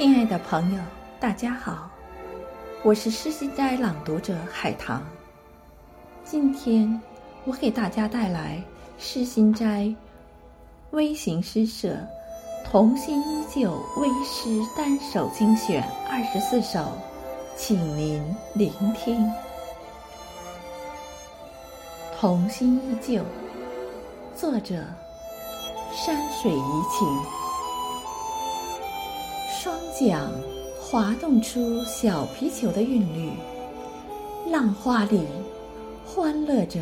亲爱的朋友，大家好，我是诗心斋朗读者海棠。今天我给大家带来诗心斋微型诗社“童心依旧”微诗单首精选二十四首，请您聆听。《童心依旧》，作者：山水怡情。双桨滑动出小皮球的韵律，浪花里欢乐着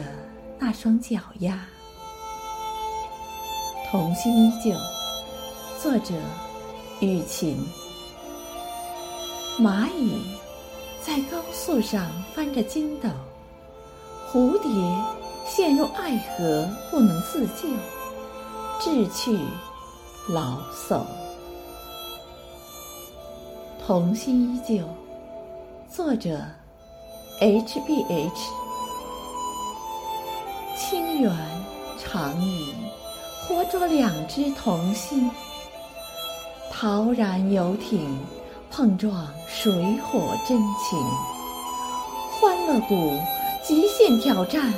那双脚丫。童心依旧，作者：雨晴。蚂蚁在高速上翻着筋斗，蝴蝶陷入爱河不能自救，志趣老叟。童心依旧，作者：H B H。清源长椅，活捉两只童心。陶然游艇，碰撞水火真情。欢乐谷，极限挑战，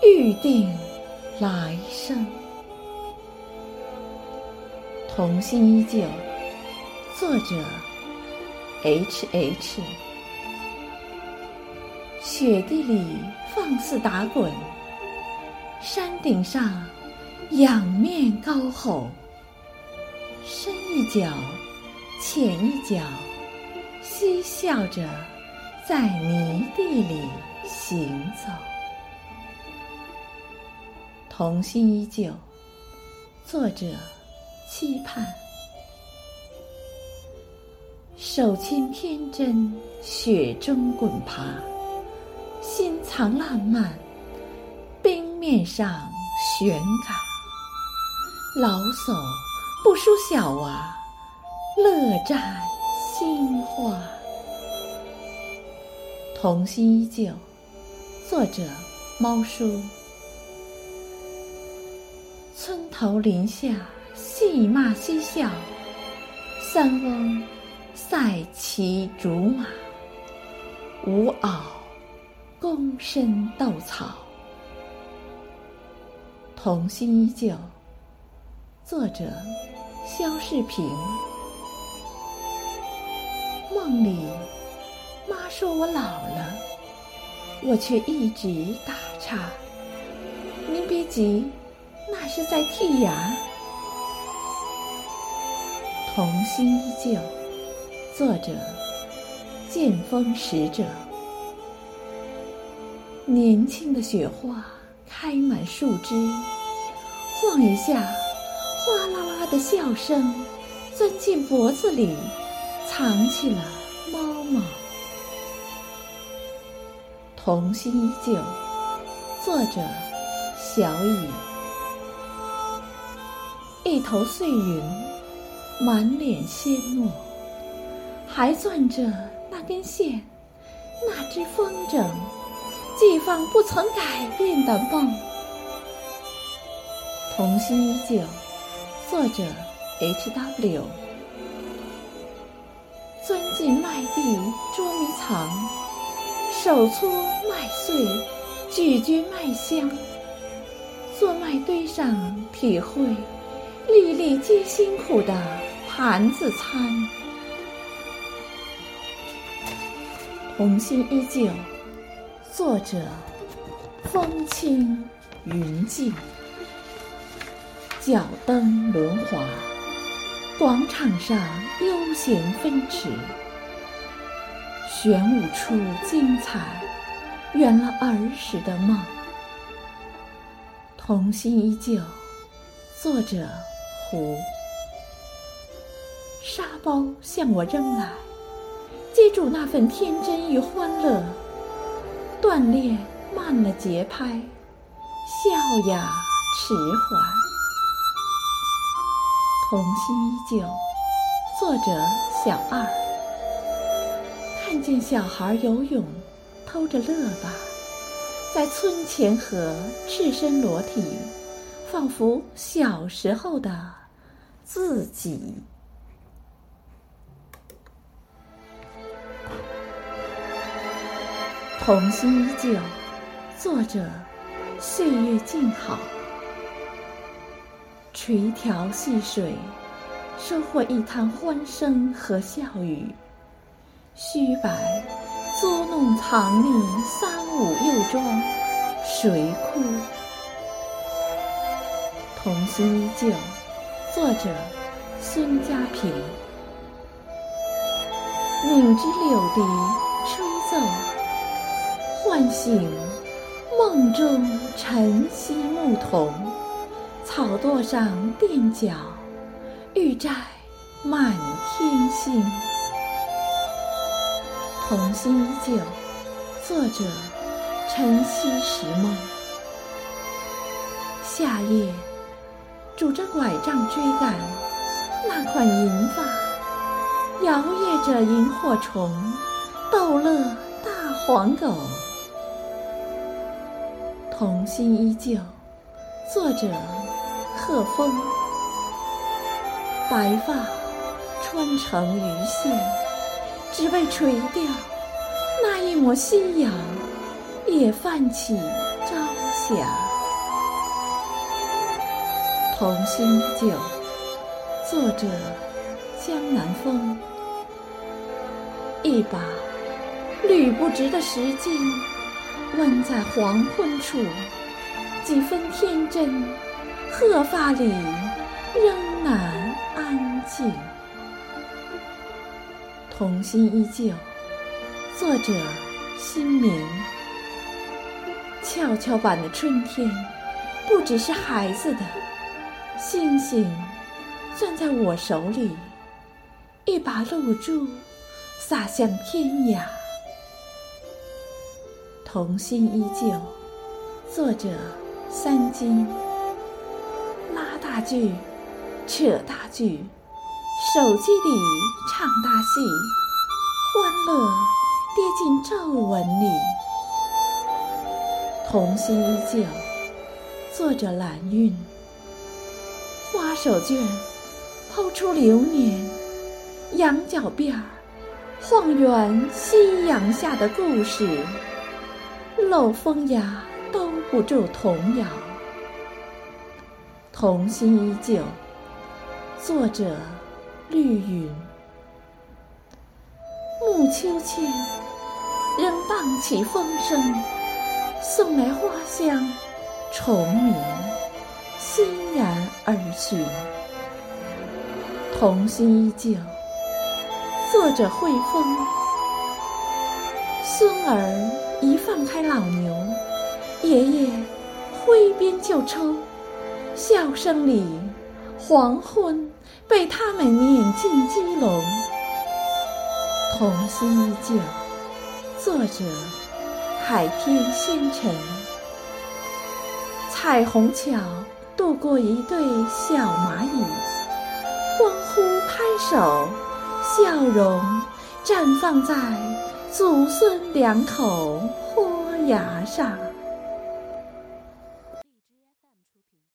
预定来生。童心依旧，作者。H H，雪地里放肆打滚，山顶上仰面高吼，深一脚，浅一脚，嬉笑着在泥地里行走。童心依旧，作者：期盼。手牵天真，雪中滚爬，心藏浪漫，冰面上悬嘎。老叟不输小娃，乐占心花。童心依旧，作者：猫叔。村头林下，戏骂嬉笑，三翁。赛骑竹马，舞袄，躬身斗草。童心依旧。作者：肖世平。梦里，妈说我老了，我却一直打岔。您别急，那是在剔牙。童心依旧。作者：剑锋使者。年轻的雪花开满树枝，晃一下，哗啦啦的笑声钻进脖子里，藏起了猫猫。童心依旧。作者：小乙。一头碎云，满脸鲜糯。还攥着那根线，那只风筝，寄放不曾改变的梦。童心依旧，作者 H W。钻进麦地捉迷藏，手搓麦穗，咀嚼麦香，做麦堆上体会粒粒皆辛苦的盘子餐。童心依旧，作者：风轻云静。脚蹬轮滑，广场上悠闲飞驰，旋舞出精彩，圆了儿时的梦。童心依旧，作者：胡。沙包向我扔来。记住那份天真与欢乐，锻炼慢了节拍，笑呀迟缓。童心依旧，作者小二。看见小孩游泳，偷着乐吧，在村前河赤身裸体，仿佛小时候的自己。童心依旧，作者：岁月静好。垂髫戏水，收获一滩欢声和笑语；虚白作弄藏匿三五又装，谁哭？童心依旧，作者：孙家平。拧枝柳笛吹奏，唤醒梦中晨曦牧童。草垛上垫脚，玉寨满天星。童心依旧，作者：晨曦时梦。夏夜，拄着拐杖追赶那款银发。摇曳着萤火虫，逗乐大黄狗。童心依旧，作者贺峰。白发穿成鱼线，只为垂钓那一抹夕阳，也泛起朝霞。童心依旧，作者。江南风，一把捋不直的石巾，弯在黄昏处，几分天真，鹤发里仍难安静。童心依旧，作者心明。跷跷板的春天，不只是孩子的，星星攥在我手里。一把露珠洒向天涯，童心依旧。作者：三金。拉大锯，扯大锯，手机里唱大戏，欢乐跌进皱纹里。童心依旧。作者：蓝韵。花手绢抛出流年。羊角辫儿，晃圆夕阳下的故事，漏风牙兜不住童谣。童心依旧，作者绿云。暮秋千仍荡起风声，送来花香，虫鸣，欣然而去。童心依旧。作者惠风。孙儿一放开老牛，爷爷挥鞭就抽，笑声里黄昏被他们撵进鸡笼。童心依旧，作者海天仙尘。彩虹桥渡过一对小蚂蚁，欢呼拍手。笑容绽放在祖孙两口豁牙上。